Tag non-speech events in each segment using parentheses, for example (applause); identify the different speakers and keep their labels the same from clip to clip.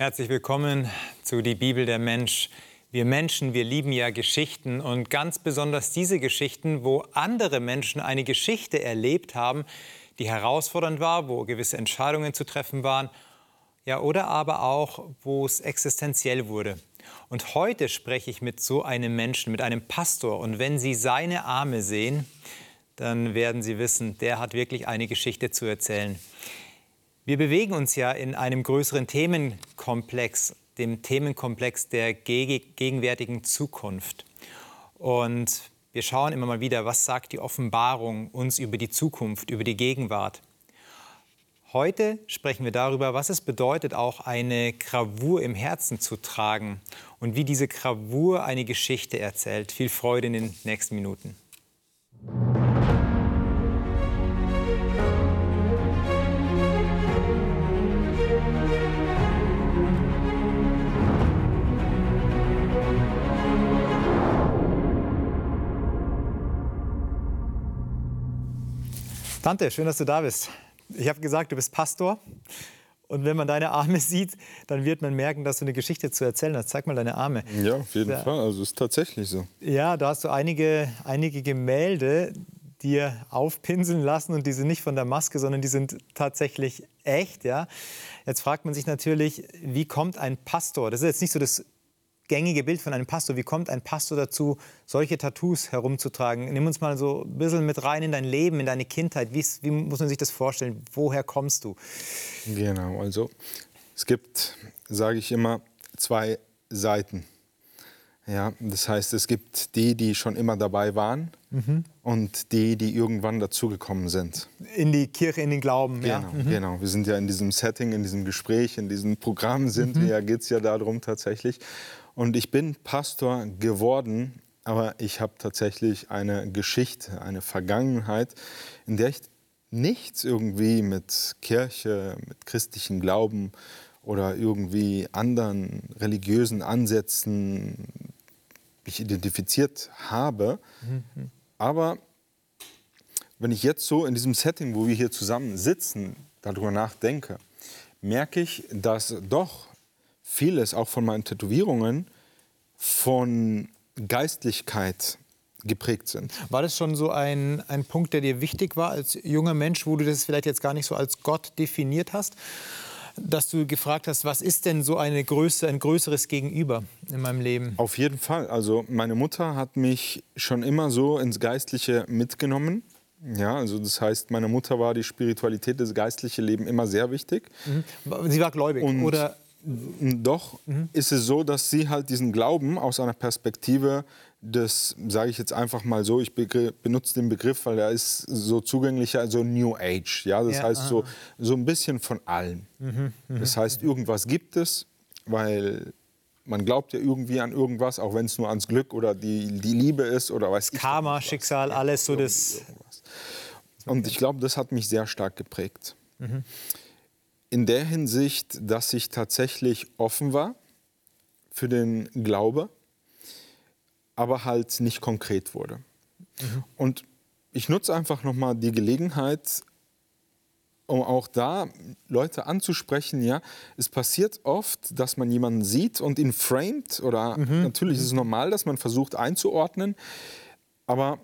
Speaker 1: Herzlich willkommen zu Die Bibel der Mensch. Wir Menschen, wir lieben ja Geschichten und ganz besonders diese Geschichten, wo andere Menschen eine Geschichte erlebt haben, die herausfordernd war, wo gewisse Entscheidungen zu treffen waren, ja oder aber auch, wo es existenziell wurde. Und heute spreche ich mit so einem Menschen, mit einem Pastor und wenn Sie seine Arme sehen, dann werden Sie wissen, der hat wirklich eine Geschichte zu erzählen. Wir bewegen uns ja in einem größeren Themenkomplex, dem Themenkomplex der gegenwärtigen Zukunft. Und wir schauen immer mal wieder, was sagt die Offenbarung uns über die Zukunft, über die Gegenwart. Heute sprechen wir darüber, was es bedeutet, auch eine Gravur im Herzen zu tragen und wie diese Gravur eine Geschichte erzählt. Viel Freude in den nächsten Minuten. Tante, schön, dass du da bist. Ich habe gesagt, du bist Pastor. Und wenn man deine Arme (laughs) sieht, dann wird man merken, dass du eine Geschichte zu erzählen hast. Zeig mal deine Arme.
Speaker 2: Ja, auf jeden ja. Fall. Also ist tatsächlich so.
Speaker 1: Ja, da hast du einige, einige Gemälde dir aufpinseln lassen und die sind nicht von der Maske, sondern die sind tatsächlich echt. Ja. Jetzt fragt man sich natürlich, wie kommt ein Pastor? Das ist jetzt nicht so das gängige Bild von einem Pastor. Wie kommt ein Pastor dazu, solche Tattoos herumzutragen? Nimm uns mal so ein bisschen mit rein in dein Leben, in deine Kindheit. Wie, wie muss man sich das vorstellen? Woher kommst du?
Speaker 2: Genau, also es gibt, sage ich immer, zwei Seiten. Ja, das heißt, es gibt die, die schon immer dabei waren mhm. und die, die irgendwann dazugekommen sind.
Speaker 1: In die Kirche, in den Glauben.
Speaker 2: Genau, ja. mhm. genau. Wir sind ja in diesem Setting, in diesem Gespräch, in diesem Programm sind mhm. wir, ja, geht es ja darum tatsächlich. Und ich bin Pastor geworden, aber ich habe tatsächlich eine Geschichte, eine Vergangenheit, in der ich nichts irgendwie mit Kirche, mit christlichem Glauben oder irgendwie anderen religiösen Ansätzen mich identifiziert habe. Mhm. Aber wenn ich jetzt so in diesem Setting, wo wir hier zusammen sitzen, darüber nachdenke, merke ich, dass doch vieles auch von meinen Tätowierungen von Geistlichkeit geprägt sind.
Speaker 1: War das schon so ein, ein Punkt, der dir wichtig war als junger Mensch, wo du das vielleicht jetzt gar nicht so als Gott definiert hast? Dass du gefragt hast, was ist denn so eine Größe, ein größeres Gegenüber in meinem Leben?
Speaker 2: Auf jeden Fall. Also meine Mutter hat mich schon immer so ins Geistliche mitgenommen. Ja, also das heißt, meiner Mutter war die Spiritualität, das geistliche Leben immer sehr wichtig.
Speaker 1: Mhm. Sie war gläubig,
Speaker 2: Und
Speaker 1: oder?
Speaker 2: Doch mhm. ist es so, dass sie halt diesen Glauben aus einer Perspektive des, sage ich jetzt einfach mal so, ich benutze den Begriff, weil er ist so zugänglicher, also New Age. Ja, das ja, heißt so, so ein bisschen von allem. Mhm, mh, das heißt, irgendwas gibt es, weil man glaubt ja irgendwie an irgendwas, auch wenn es nur ans Glück oder die, die Liebe ist oder weiß.
Speaker 1: Karma, Schicksal, alles so das.
Speaker 2: Und ich glaube, das hat mich sehr stark geprägt. Mhm in der Hinsicht, dass ich tatsächlich offen war für den Glaube, aber halt nicht konkret wurde. Mhm. Und ich nutze einfach nochmal die Gelegenheit, um auch da Leute anzusprechen, ja, es passiert oft, dass man jemanden sieht und ihn framet oder mhm. natürlich ist es normal, dass man versucht einzuordnen, aber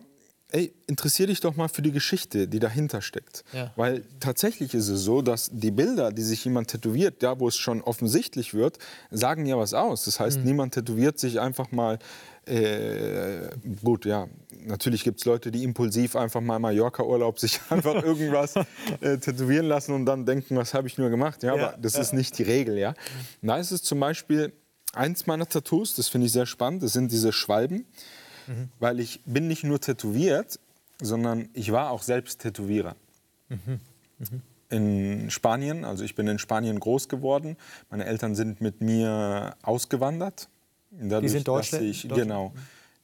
Speaker 2: ey, interessier dich doch mal für die Geschichte, die dahinter steckt. Ja. Weil tatsächlich ist es so, dass die Bilder, die sich jemand tätowiert, da wo es schon offensichtlich wird, sagen ja was aus. Das heißt, mhm. niemand tätowiert sich einfach mal, äh, gut, ja, natürlich gibt es Leute, die impulsiv einfach mal Mallorca-Urlaub sich (laughs) einfach irgendwas äh, tätowieren lassen und dann denken, was habe ich nur gemacht. Ja, ja aber das ist nicht die Regel, ja. Da ist es zum Beispiel eins meiner Tattoos, das finde ich sehr spannend, das sind diese Schwalben mhm. weil ich bin nicht nur tätowiert, sondern ich war auch selbst Tätowierer. Mhm. Mhm. In Spanien, also ich bin in Spanien groß geworden. Meine Eltern sind mit mir ausgewandert.
Speaker 1: Dadurch, Die sind Deutschland?
Speaker 2: Dass ich, genau.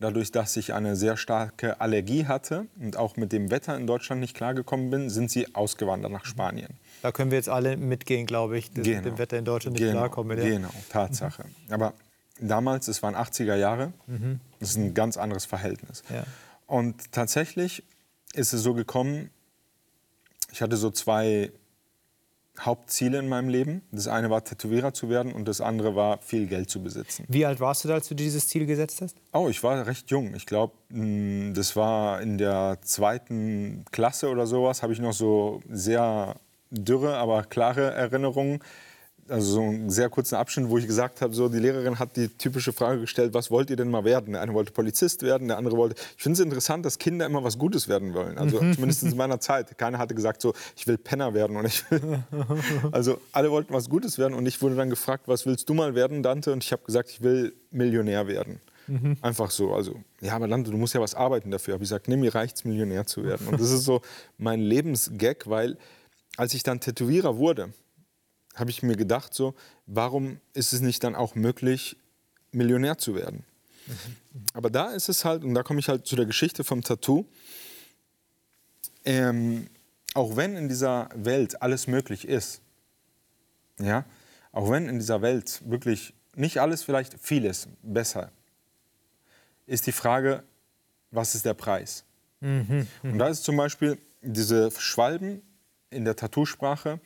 Speaker 2: Dadurch, dass ich eine sehr starke Allergie hatte und auch mit dem Wetter in Deutschland nicht klargekommen bin, sind sie ausgewandert nach Spanien.
Speaker 1: Da können wir jetzt alle mitgehen, glaube ich, dass genau. mit dem Wetter in Deutschland nicht
Speaker 2: genau.
Speaker 1: klarkommen.
Speaker 2: Ja. Genau, Tatsache. Mhm. Aber damals, es waren 80er Jahre, mhm. das ist ein ganz anderes Verhältnis. Ja. Und tatsächlich ist es so gekommen, ich hatte so zwei Hauptziele in meinem Leben. Das eine war Tätowierer zu werden und das andere war viel Geld zu besitzen.
Speaker 1: Wie alt warst du da, als du dieses Ziel gesetzt hast?
Speaker 2: Oh, ich war recht jung. Ich glaube, das war in der zweiten Klasse oder sowas. Habe ich noch so sehr dürre, aber klare Erinnerungen also so einen sehr kurzen Abschnitt, wo ich gesagt habe, so die Lehrerin hat die typische Frage gestellt, was wollt ihr denn mal werden? Der eine wollte Polizist werden, der andere wollte. Ich finde es interessant, dass Kinder immer was Gutes werden wollen. Also mhm. zumindest in meiner Zeit. Keiner hatte gesagt, so ich will Penner werden und ich will. (laughs) also alle wollten was Gutes werden und ich wurde dann gefragt, was willst du mal werden, Dante? Und ich habe gesagt, ich will Millionär werden. Mhm. Einfach so. Also, ja, aber Dante, du musst ja was arbeiten dafür. Aber ich gesagt, nee, mir reicht's, Millionär zu werden. Und das ist so mein Lebensgag, weil als ich dann Tätowierer wurde, habe ich mir gedacht, so, warum ist es nicht dann auch möglich, Millionär zu werden? Mhm. Aber da ist es halt, und da komme ich halt zu der Geschichte vom Tattoo, ähm, auch wenn in dieser Welt alles möglich ist, ja, auch wenn in dieser Welt wirklich nicht alles, vielleicht vieles besser, ist die Frage, was ist der Preis? Mhm. Und da ist zum Beispiel diese Schwalben in der Tattoo-Sprache,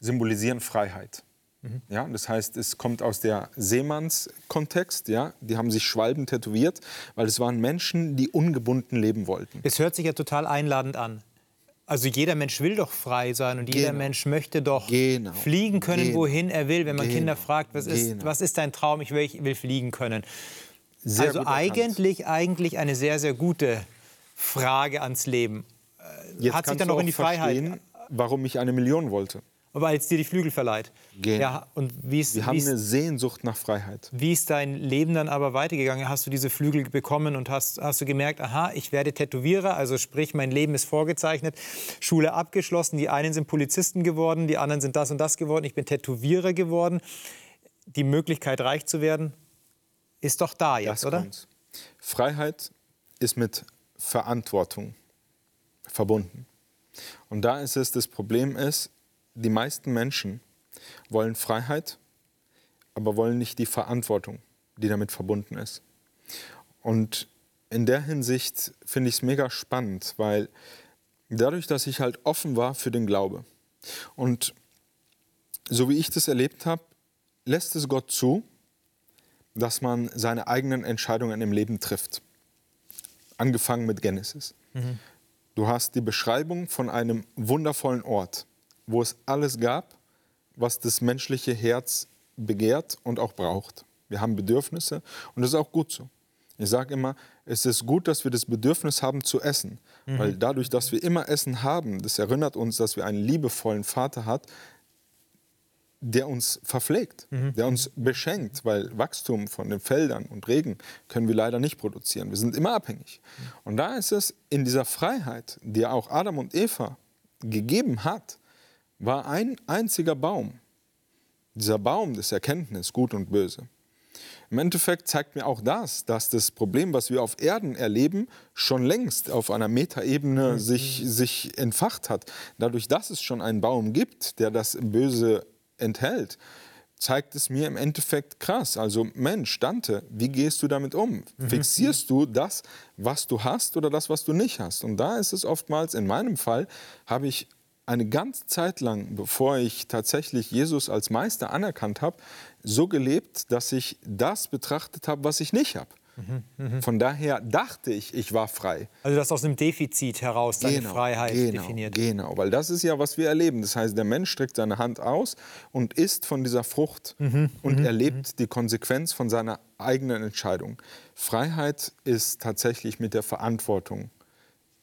Speaker 2: symbolisieren Freiheit. Mhm. Ja, das heißt, es kommt aus der Seemannskontext. Ja, die haben sich Schwalben tätowiert, weil es waren Menschen, die ungebunden leben wollten.
Speaker 1: Es hört sich ja total einladend an. Also jeder Mensch will doch frei sein und jeder genau. Mensch möchte doch genau. fliegen können, genau. wohin er will. Wenn man genau. Kinder fragt, was ist, genau. was ist dein Traum? Ich will, ich will fliegen können. Sehr also eigentlich, eigentlich eine sehr, sehr gute Frage ans Leben.
Speaker 2: Jetzt Hat sich dann noch in die Freiheit. Warum ich eine Million wollte
Speaker 1: weil es dir die Flügel verleiht.
Speaker 2: Genau. Ja, und wie ist, Wir haben eine Sehnsucht nach Freiheit.
Speaker 1: Wie ist dein Leben dann aber weitergegangen? Hast du diese Flügel bekommen und hast, hast du gemerkt, aha, ich werde Tätowierer, also sprich, mein Leben ist vorgezeichnet, Schule abgeschlossen, die einen sind Polizisten geworden, die anderen sind das und das geworden, ich bin Tätowierer geworden. Die Möglichkeit, reich zu werden, ist doch da jetzt, das oder? Kommt.
Speaker 2: Freiheit ist mit Verantwortung verbunden. Und da ist es, das Problem ist, die meisten Menschen wollen Freiheit, aber wollen nicht die Verantwortung, die damit verbunden ist. Und in der Hinsicht finde ich es mega spannend, weil dadurch, dass ich halt offen war für den Glaube und so wie ich das erlebt habe, lässt es Gott zu, dass man seine eigenen Entscheidungen im Leben trifft. Angefangen mit Genesis. Mhm. Du hast die Beschreibung von einem wundervollen Ort, wo es alles gab, was das menschliche Herz begehrt und auch braucht. Wir haben Bedürfnisse und das ist auch gut so. Ich sage immer, es ist gut, dass wir das Bedürfnis haben zu essen, mhm. weil dadurch, dass wir immer Essen haben, das erinnert uns, dass wir einen liebevollen Vater hat, der uns verpflegt, mhm. der uns beschenkt, weil Wachstum von den Feldern und Regen können wir leider nicht produzieren. Wir sind immer abhängig. Mhm. Und da ist es in dieser Freiheit, die auch Adam und Eva gegeben hat, war ein einziger Baum. Dieser Baum des Erkenntnis, gut und böse. Im Endeffekt zeigt mir auch das, dass das Problem, was wir auf Erden erleben, schon längst auf einer Metaebene mhm. sich, sich entfacht hat. Dadurch, dass es schon einen Baum gibt, der das Böse enthält, zeigt es mir im Endeffekt krass. Also Mensch, Dante, wie gehst du damit um? Mhm. Fixierst du das, was du hast oder das, was du nicht hast? Und da ist es oftmals, in meinem Fall, habe ich eine ganze Zeit lang, bevor ich tatsächlich Jesus als Meister anerkannt habe, so gelebt, dass ich das betrachtet habe, was ich nicht habe. Mhm, mh. Von daher dachte ich, ich war frei.
Speaker 1: Also das aus einem Defizit heraus deine genau, Freiheit
Speaker 2: genau,
Speaker 1: definiert.
Speaker 2: Genau, weil das ist ja, was wir erleben. Das heißt, der Mensch streckt seine Hand aus und isst von dieser Frucht mhm, und mhm, erlebt mhm. die Konsequenz von seiner eigenen Entscheidung. Freiheit ist tatsächlich mit der Verantwortung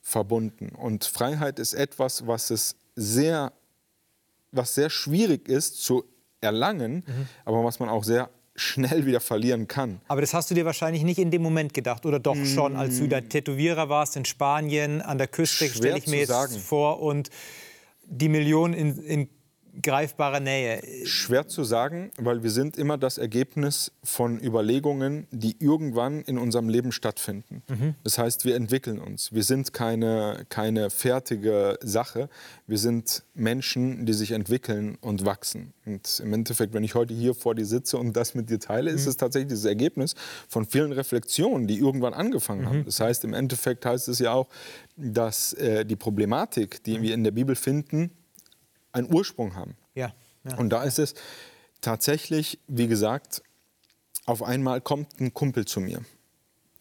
Speaker 2: verbunden. Und Freiheit ist etwas, was es sehr, was sehr schwierig ist zu erlangen, mhm. aber was man auch sehr schnell wieder verlieren kann.
Speaker 1: Aber das hast du dir wahrscheinlich nicht in dem Moment gedacht oder doch schon, als du der Tätowierer warst in Spanien an der Küste, stelle ich mir jetzt sagen. vor und die Millionen in, in greifbarer Nähe?
Speaker 2: Schwer zu sagen, weil wir sind immer das Ergebnis von Überlegungen, die irgendwann in unserem Leben stattfinden. Mhm. Das heißt, wir entwickeln uns. Wir sind keine, keine fertige Sache. Wir sind Menschen, die sich entwickeln und wachsen. Und im Endeffekt, wenn ich heute hier vor dir sitze und das mit dir teile, mhm. ist es tatsächlich das Ergebnis von vielen Reflexionen, die irgendwann angefangen mhm. haben. Das heißt, im Endeffekt heißt es ja auch, dass äh, die Problematik, die mhm. wir in der Bibel finden, einen Ursprung haben.
Speaker 1: Ja.
Speaker 2: Ja. Und da ist es tatsächlich, wie gesagt, auf einmal kommt ein Kumpel zu mir.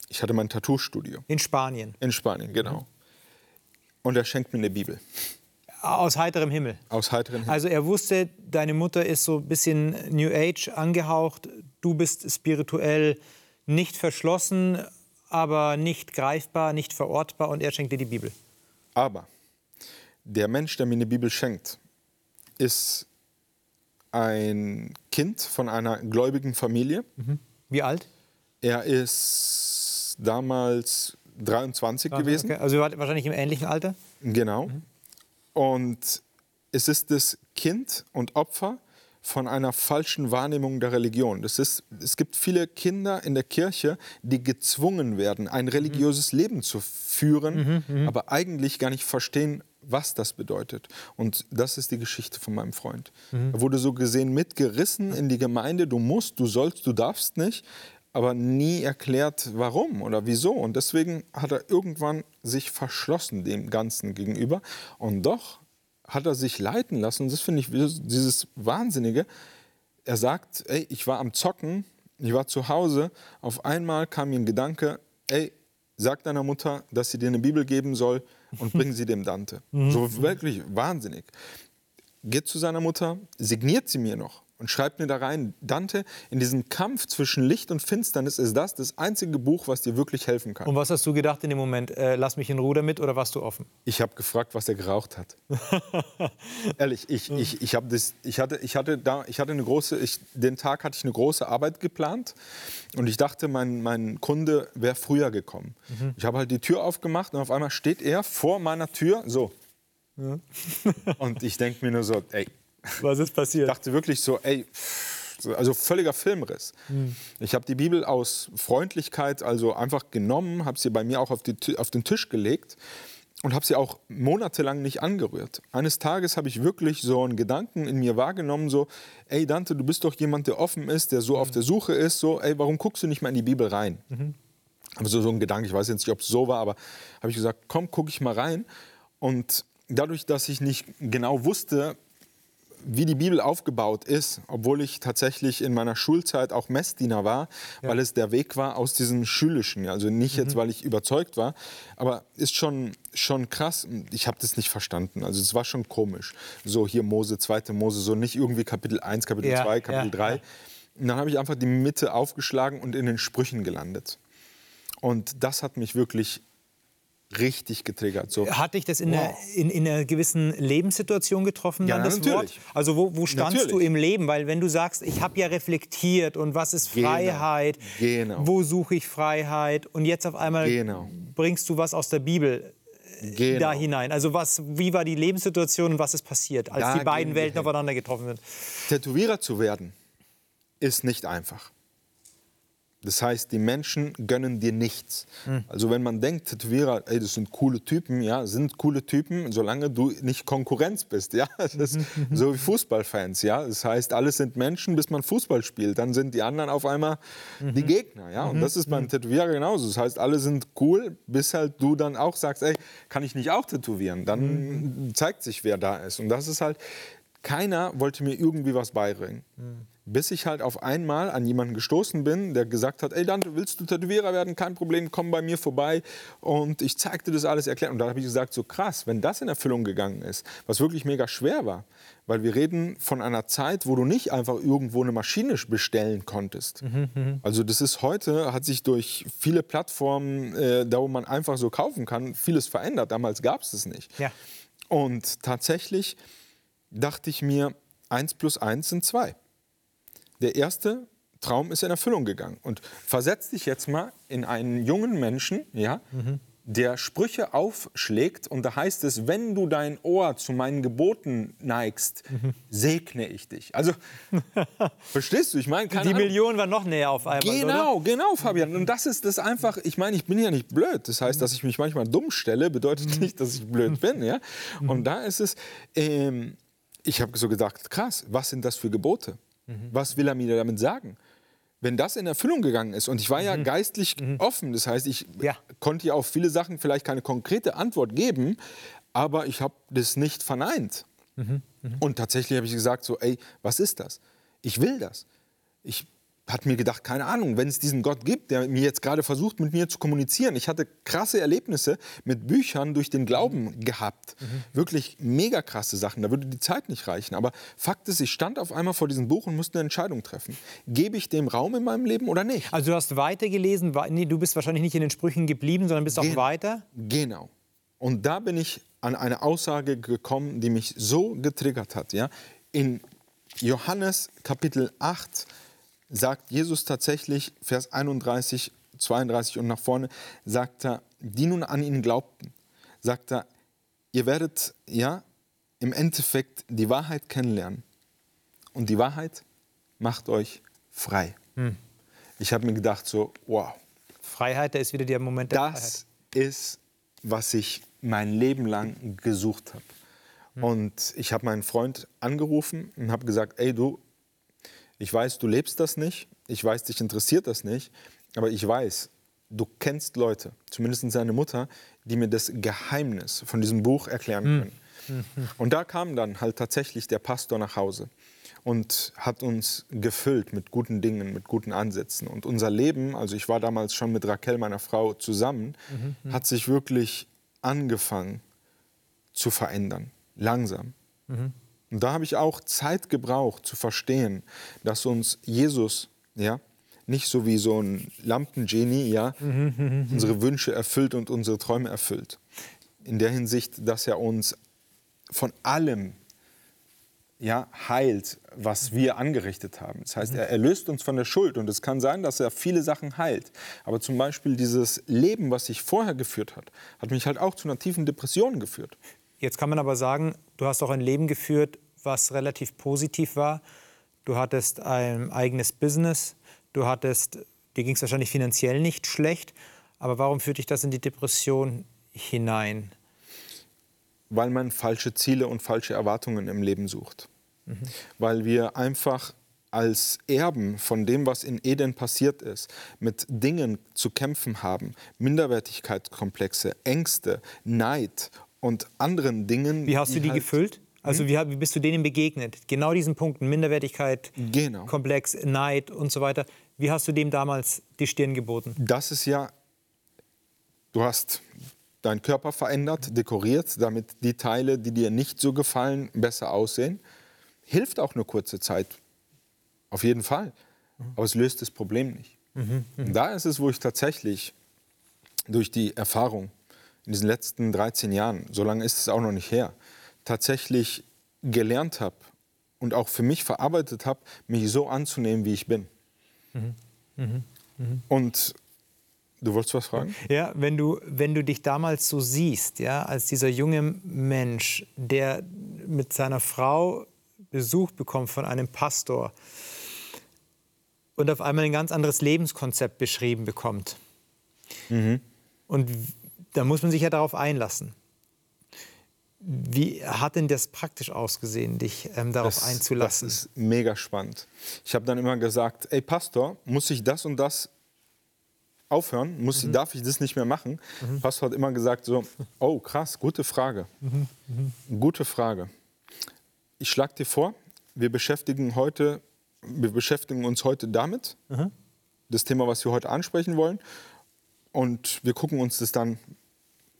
Speaker 2: Ich hatte mein Tattoo-Studio.
Speaker 1: In Spanien?
Speaker 2: In Spanien, genau. Und er schenkt mir eine Bibel.
Speaker 1: Aus heiterem Himmel.
Speaker 2: Aus heiterem Himmel.
Speaker 1: Also er wusste, deine Mutter ist so ein bisschen New Age angehaucht. Du bist spirituell nicht verschlossen, aber nicht greifbar, nicht verortbar und er schenkt dir die Bibel.
Speaker 2: Aber der Mensch, der mir eine Bibel schenkt, ist ein Kind von einer gläubigen Familie.
Speaker 1: Mhm. Wie alt?
Speaker 2: Er ist damals 23 okay. gewesen.
Speaker 1: Also wahrscheinlich im ähnlichen Alter?
Speaker 2: Genau. Mhm. Und es ist das Kind und Opfer von einer falschen Wahrnehmung der Religion. Das ist, es gibt viele Kinder in der Kirche, die gezwungen werden, ein religiöses mhm. Leben zu führen, mhm, mhm, aber eigentlich gar nicht verstehen, was das bedeutet. Und das ist die Geschichte von meinem Freund. Mhm. Er wurde so gesehen mitgerissen in die Gemeinde, du musst, du sollst, du darfst nicht, aber nie erklärt, warum oder wieso. Und deswegen hat er irgendwann sich verschlossen dem Ganzen gegenüber. Und doch hat er sich leiten lassen. Und das finde ich dieses Wahnsinnige. Er sagt, ey, ich war am Zocken, ich war zu Hause. Auf einmal kam mir ein Gedanke, ey, sag deiner Mutter, dass sie dir eine Bibel geben soll und bring sie dem Dante. Mhm. so wirklich wahnsinnig. Geht zu seiner Mutter, signiert sie mir noch und schreibt mir da rein, Dante, in diesem Kampf zwischen Licht und Finsternis ist das das einzige Buch, was dir wirklich helfen kann.
Speaker 1: Und was hast du gedacht in dem Moment? Äh, lass mich in Ruhe damit oder warst du offen?
Speaker 2: Ich habe gefragt, was er geraucht hat. (laughs) Ehrlich, ich, ich, ich, das, ich, hatte, ich, hatte da, ich hatte eine große, ich, den Tag hatte ich eine große Arbeit geplant und ich dachte, mein, mein Kunde wäre früher gekommen. Mhm. Ich habe halt die Tür aufgemacht und auf einmal steht er vor meiner Tür, so. Ja. und ich denke mir nur so, ey,
Speaker 1: was ist passiert?
Speaker 2: Ich dachte wirklich so, ey, also völliger Filmriss. Hm. Ich habe die Bibel aus Freundlichkeit also einfach genommen, habe sie bei mir auch auf, die, auf den Tisch gelegt und habe sie auch monatelang nicht angerührt. Eines Tages habe ich wirklich so einen Gedanken in mir wahrgenommen, so, ey Dante, du bist doch jemand, der offen ist, der so mhm. auf der Suche ist, so, ey, warum guckst du nicht mal in die Bibel rein? Mhm. Also so ein Gedanke, ich weiß jetzt nicht, ob es so war, aber habe ich gesagt, komm, guck ich mal rein. Und dadurch, dass ich nicht genau wusste, wie die Bibel aufgebaut ist, obwohl ich tatsächlich in meiner Schulzeit auch Messdiener war, ja. weil es der Weg war aus diesem Schulischen. Also nicht mhm. jetzt, weil ich überzeugt war, aber ist schon, schon krass. Ich habe das nicht verstanden. Also es war schon komisch. So hier Mose, zweite Mose, so nicht irgendwie Kapitel 1, Kapitel ja. 2, Kapitel ja. 3. Und dann habe ich einfach die Mitte aufgeschlagen und in den Sprüchen gelandet. Und das hat mich wirklich richtig getriggert. So.
Speaker 1: Hat dich das in, wow. einer, in, in, einer gewissen Lebenssituation getroffen?
Speaker 2: Ja, das natürlich. Wort?
Speaker 1: Also wo, wo standst natürlich. du im Leben? Weil wenn du sagst, ich habe ja reflektiert und was ist genau. Freiheit, genau. wo suche ich Freiheit und jetzt auf einmal genau. bringst du was aus der Bibel äh, genau. da hinein. Also was, wie war die Lebenssituation und was ist passiert, als da die beiden Welten aufeinander getroffen sind?
Speaker 2: Tätowierer zu werden ist nicht einfach. Das heißt, die Menschen gönnen dir nichts. Mhm. Also wenn man denkt, Tätowierer, ey, das sind coole Typen, ja, sind coole Typen, solange du nicht Konkurrenz bist, ja. Mhm. so wie Fußballfans, ja. Das heißt, alles sind Menschen, bis man Fußball spielt. Dann sind die anderen auf einmal mhm. die Gegner, ja. Und mhm. das ist beim mhm. Tätowierer genauso. Das heißt, alle sind cool, bis halt du dann auch sagst, ey, kann ich nicht auch tätowieren? Dann mhm. zeigt sich, wer da ist. Und das ist halt, keiner wollte mir irgendwie was beibringen bis ich halt auf einmal an jemanden gestoßen bin, der gesagt hat, ey Dante, willst du Tätowierer werden? Kein Problem, komm bei mir vorbei. Und ich zeigte das alles erklärt. Und da habe ich gesagt, so krass, wenn das in Erfüllung gegangen ist, was wirklich mega schwer war, weil wir reden von einer Zeit, wo du nicht einfach irgendwo eine Maschine bestellen konntest. Mhm, mhm. also das ist heute, hat sich durch viele Plattformen, äh, da wo man einfach so kaufen kann, vieles verändert. Damals gab es das nicht. Ja. Und tatsächlich dachte ich mir, eins plus eins sind zwei der erste Traum ist in Erfüllung gegangen. Und versetz dich jetzt mal in einen jungen Menschen, ja, mhm. der Sprüche aufschlägt und da heißt es, wenn du dein Ohr zu meinen Geboten neigst, mhm. segne ich dich. Also, (laughs) verstehst du? Ich meine,
Speaker 1: die Million war noch näher auf einmal.
Speaker 2: Genau,
Speaker 1: oder?
Speaker 2: genau, Fabian. Und das ist das einfach, ich meine, ich bin ja nicht blöd. Das heißt, dass ich mich manchmal dumm stelle, bedeutet mhm. nicht, dass ich blöd bin. Ja? Mhm. Und da ist es, ähm, ich habe so gedacht, krass, was sind das für Gebote? Mhm. Was will er mir damit sagen? Wenn das in Erfüllung gegangen ist und ich war ja mhm. geistlich mhm. offen, das heißt, ich ja. konnte ja auf viele Sachen vielleicht keine konkrete Antwort geben, aber ich habe das nicht verneint. Mhm. Und tatsächlich habe ich gesagt, so, ey, was ist das? Ich will das. Ich hat mir gedacht, keine Ahnung, wenn es diesen Gott gibt, der mir jetzt gerade versucht, mit mir zu kommunizieren. Ich hatte krasse Erlebnisse mit Büchern durch den Glauben gehabt. Mhm. Wirklich mega krasse Sachen. Da würde die Zeit nicht reichen. Aber Fakt ist, ich stand auf einmal vor diesem Buch und musste eine Entscheidung treffen. Gebe ich dem Raum in meinem Leben oder nicht?
Speaker 1: Also du hast weitergelesen, nee, du bist wahrscheinlich nicht in den Sprüchen geblieben, sondern bist Gen auch weiter?
Speaker 2: Genau. Und da bin ich an eine Aussage gekommen, die mich so getriggert hat. Ja? In Johannes Kapitel 8 sagt Jesus tatsächlich, Vers 31, 32 und nach vorne, sagt er, die nun an ihn glaubten, sagt er, ihr werdet ja im Endeffekt die Wahrheit kennenlernen. Und die Wahrheit macht euch frei. Hm. Ich habe mir gedacht, so, wow.
Speaker 1: Freiheit, da ist wieder der Moment der
Speaker 2: das Freiheit. ist, was ich mein Leben lang gesucht habe. Hm. Und ich habe meinen Freund angerufen und habe gesagt, ey du, ich weiß, du lebst das nicht. Ich weiß, dich interessiert das nicht. Aber ich weiß, du kennst Leute, zumindest seine Mutter, die mir das Geheimnis von diesem Buch erklären hm. können. Mhm. Und da kam dann halt tatsächlich der Pastor nach Hause und hat uns gefüllt mit guten Dingen, mit guten Ansätzen. Und unser Leben, also ich war damals schon mit Raquel, meiner Frau, zusammen, mhm. hat sich wirklich angefangen zu verändern, langsam. Mhm. Und da habe ich auch Zeit gebraucht zu verstehen, dass uns Jesus, ja, nicht so wie so ein Lampengenie, ja, unsere Wünsche erfüllt und unsere Träume erfüllt. In der Hinsicht, dass er uns von allem ja, heilt, was wir angerichtet haben. Das heißt, er erlöst uns von der Schuld und es kann sein, dass er viele Sachen heilt. Aber zum Beispiel dieses Leben, was sich vorher geführt hat, hat mich halt auch zu einer tiefen Depression geführt.
Speaker 1: Jetzt kann man aber sagen, du hast auch ein Leben geführt, was relativ positiv war. Du hattest ein eigenes Business, du hattest, dir ging es wahrscheinlich finanziell nicht schlecht, aber warum führt dich das in die Depression hinein?
Speaker 2: Weil man falsche Ziele und falsche Erwartungen im Leben sucht. Mhm. Weil wir einfach als Erben von dem, was in Eden passiert ist, mit Dingen zu kämpfen haben, Minderwertigkeitskomplexe, Ängste, Neid und anderen Dingen.
Speaker 1: Wie hast du die halt gefüllt? Also hm? wie, wie, bist du denen begegnet? Genau diesen Punkten, Minderwertigkeit, genau. Komplex, Neid und so weiter. Wie hast du dem damals die Stirn geboten?
Speaker 2: Das ist ja, du hast deinen Körper verändert, dekoriert, damit die Teile, die dir nicht so gefallen, besser aussehen. Hilft auch eine kurze Zeit, auf jeden Fall. Aber es löst das Problem nicht. Mhm, mh. Da ist es, wo ich tatsächlich durch die Erfahrung in diesen letzten 13 Jahren, so lange ist es auch noch nicht her, tatsächlich gelernt habe und auch für mich verarbeitet habe, mich so anzunehmen, wie ich bin. Mhm. Mhm. Mhm. Und du wolltest was fragen?
Speaker 1: Ja, wenn du, wenn du dich damals so siehst, ja, als dieser junge Mensch, der mit seiner Frau Besuch bekommt von einem Pastor und auf einmal ein ganz anderes Lebenskonzept beschrieben bekommt. Mhm. Und da muss man sich ja darauf einlassen. Wie hat denn das praktisch ausgesehen, dich ähm, darauf das, einzulassen?
Speaker 2: Das ist mega spannend. Ich habe dann immer gesagt, ey Pastor, muss ich das und das aufhören? Muss mhm. darf ich das nicht mehr machen? Mhm. Pastor hat immer gesagt so, oh krass, gute Frage. Mhm. mhm. Gute Frage. Ich schlage dir vor, wir beschäftigen, heute, wir beschäftigen uns heute damit, mhm. das Thema, was wir heute ansprechen wollen. Und wir gucken uns das dann,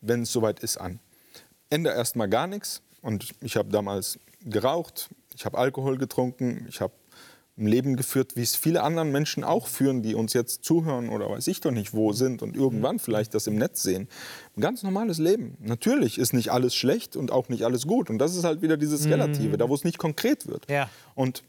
Speaker 2: wenn es soweit ist, an. Ende erstmal gar nichts. Und ich habe damals geraucht, ich habe Alkohol getrunken, ich habe ein Leben geführt, wie es viele anderen Menschen auch führen, die uns jetzt zuhören oder weiß ich doch nicht wo sind und irgendwann mhm. vielleicht das im Netz sehen. Ein ganz normales Leben. Natürlich ist nicht alles schlecht und auch nicht alles gut. Und das ist halt wieder dieses mhm. Relative, da wo es nicht konkret wird. Ja. Und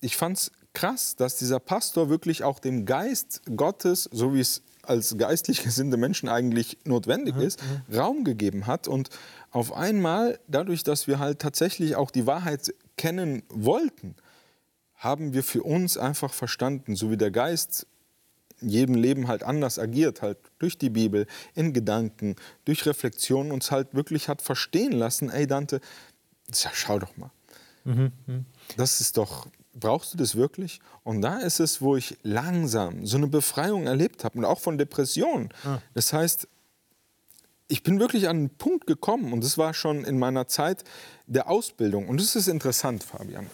Speaker 2: ich fand es krass, dass dieser Pastor wirklich auch dem Geist Gottes, so wie es als geistlich (laughs) gesinnte Menschen eigentlich notwendig mhm. ist, mhm. Raum gegeben hat und auf einmal, dadurch, dass wir halt tatsächlich auch die Wahrheit kennen wollten, haben wir für uns einfach verstanden, so wie der Geist in jedem Leben halt anders agiert, halt durch die Bibel, in Gedanken, durch Reflexion uns halt wirklich hat verstehen lassen, ey Dante, ja, schau doch mal. Mhm, mhm. Das ist doch, brauchst du das wirklich? Und da ist es, wo ich langsam so eine Befreiung erlebt habe und auch von Depressionen. Ah. Das heißt, ich bin wirklich an einen Punkt gekommen und das war schon in meiner Zeit der Ausbildung. Und das ist interessant, Fabian.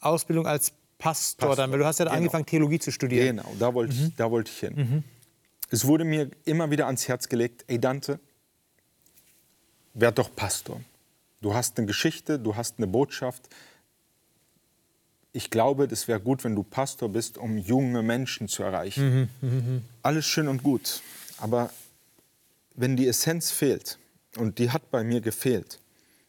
Speaker 1: Ausbildung als Pastor, Pastor. dann, weil du hast ja genau. angefangen, Theologie zu studieren.
Speaker 2: Genau, da wollte mhm. ich, da wollte ich hin. Mhm. Es wurde mir immer wieder ans Herz gelegt, ey Dante, werd doch Pastor. Du hast eine Geschichte, du hast eine Botschaft. Ich glaube, das wäre gut, wenn du Pastor bist, um junge Menschen zu erreichen. Mhm, mh, mh. Alles schön und gut. Aber wenn die Essenz fehlt, und die hat bei mir gefehlt,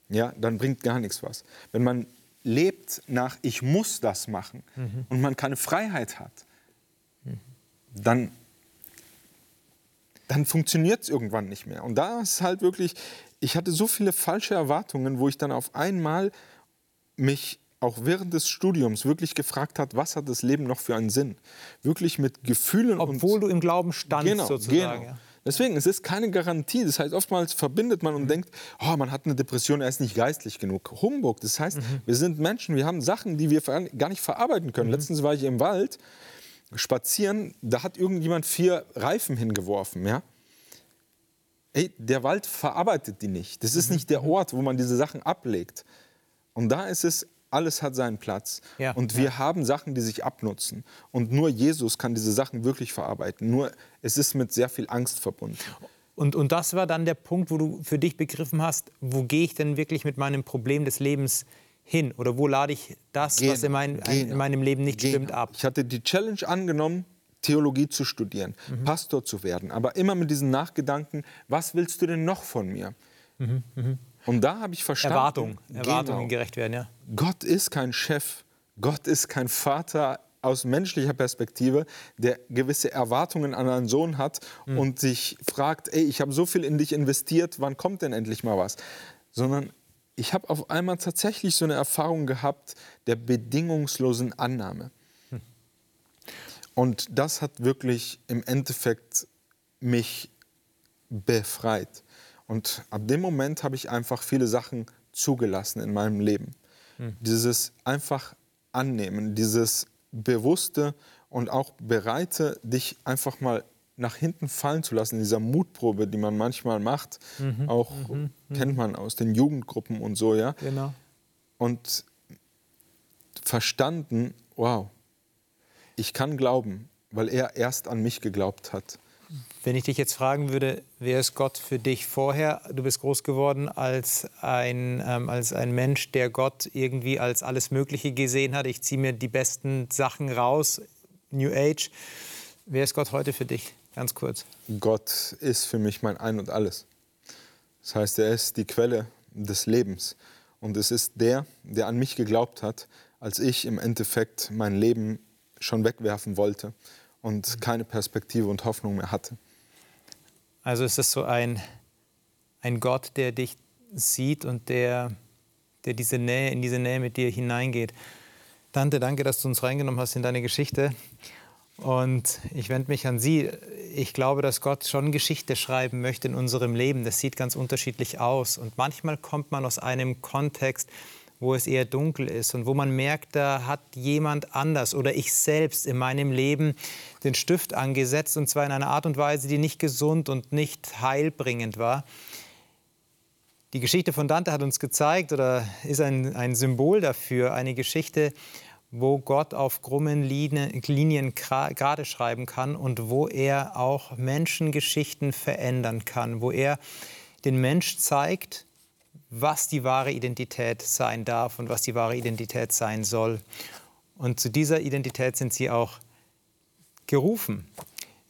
Speaker 2: ja, dann bringt gar nichts was. Wenn man lebt nach, ich muss das machen mhm. und man keine Freiheit hat, mhm. dann, dann funktioniert es irgendwann nicht mehr. Und da ist halt wirklich, ich hatte so viele falsche Erwartungen, wo ich dann auf einmal mich auch während des Studiums wirklich gefragt hat, was hat das Leben noch für einen Sinn? Wirklich mit Gefühlen
Speaker 1: Obwohl du im Glauben standst genau, sozusagen. Genau.
Speaker 2: Ja. Deswegen, es ist keine Garantie. Das heißt, oftmals verbindet man und mhm. denkt, oh, man hat eine Depression, er ist nicht geistlich genug. Humbug. Das heißt, mhm. wir sind Menschen, wir haben Sachen, die wir gar nicht verarbeiten können. Mhm. Letztens war ich im Wald spazieren, da hat irgendjemand vier Reifen hingeworfen, ja. Ey, der Wald verarbeitet die nicht. Das ist mhm. nicht der mhm. Ort, wo man diese Sachen ablegt. Und da ist es alles hat seinen Platz. Ja, und wir ja. haben Sachen, die sich abnutzen. Und nur Jesus kann diese Sachen wirklich verarbeiten. Nur es ist mit sehr viel Angst verbunden.
Speaker 1: Und, und das war dann der Punkt, wo du für dich begriffen hast, wo gehe ich denn wirklich mit meinem Problem des Lebens hin? Oder wo lade ich das, Gehen. was in, mein, in, genau. meinem Leben nicht Gehen. stimmt, ab?
Speaker 2: Ich hatte die Challenge angenommen, Theologie zu studieren, mhm. Pastor zu werden. Aber immer mit diesen Nachgedanken, was willst du denn noch von mir? Mhm. Mhm. Und da habe ich verstanden.
Speaker 1: Erwartung, Erwartungen genau, gerecht werden, ja.
Speaker 2: Gott ist kein Chef, Gott ist kein Vater aus menschlicher Perspektive, der gewisse Erwartungen an einen Sohn hat mhm. und sich fragt, ey, ich habe so viel in dich investiert, wann kommt denn endlich mal was? Sondern ich habe auf einmal tatsächlich so eine Erfahrung gehabt der bedingungslosen Annahme. Hm. Und das hat wirklich im Endeffekt mich befreit. Und ab dem Moment habe ich einfach viele Sachen zugelassen in meinem Leben. Mhm. Dieses einfach annehmen, dieses bewusste und auch bereite, dich einfach mal nach hinten fallen zu lassen, in dieser Mutprobe, die man manchmal macht, mhm. auch mhm. mhm. kennt man aus den Jugendgruppen und so, ja. Genau. Und verstanden, wow, ich kann glauben, weil er erst an mich geglaubt hat.
Speaker 1: Wenn ich dich jetzt fragen würde, wer ist Gott für dich vorher? Du bist groß geworden als ein, ähm, als ein Mensch, der Gott irgendwie als alles Mögliche gesehen hat. Ich ziehe mir die besten Sachen raus, New Age. Wer ist Gott heute für dich? Ganz kurz.
Speaker 2: Gott ist für mich mein Ein und Alles. Das heißt, er ist die Quelle des Lebens. Und es ist der, der an mich geglaubt hat, als ich im Endeffekt mein Leben schon wegwerfen wollte und keine Perspektive und Hoffnung mehr hatte.
Speaker 1: Also ist es so ein, ein Gott, der dich sieht und der, der diese Nähe, in diese Nähe mit dir hineingeht. Tante, danke, dass du uns reingenommen hast in deine Geschichte. Und ich wende mich an Sie. Ich glaube, dass Gott schon Geschichte schreiben möchte in unserem Leben. Das sieht ganz unterschiedlich aus. Und manchmal kommt man aus einem Kontext, wo es eher dunkel ist und wo man merkt, da hat jemand anders oder ich selbst in meinem Leben den Stift angesetzt und zwar in einer Art und Weise, die nicht gesund und nicht heilbringend war. Die Geschichte von Dante hat uns gezeigt oder ist ein, ein Symbol dafür, eine Geschichte, wo Gott auf krummen Linien gerade schreiben kann und wo er auch Menschengeschichten verändern kann, wo er den Mensch zeigt, was die wahre Identität sein darf und was die wahre Identität sein soll. Und zu dieser Identität sind Sie auch gerufen.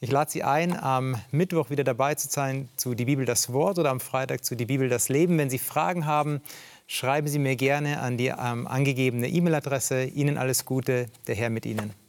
Speaker 1: Ich lade Sie ein, am Mittwoch wieder dabei zu sein zu Die Bibel das Wort oder am Freitag zu Die Bibel das Leben. Wenn Sie Fragen haben, schreiben Sie mir gerne an die ähm, angegebene E-Mail-Adresse. Ihnen alles Gute, der Herr mit Ihnen.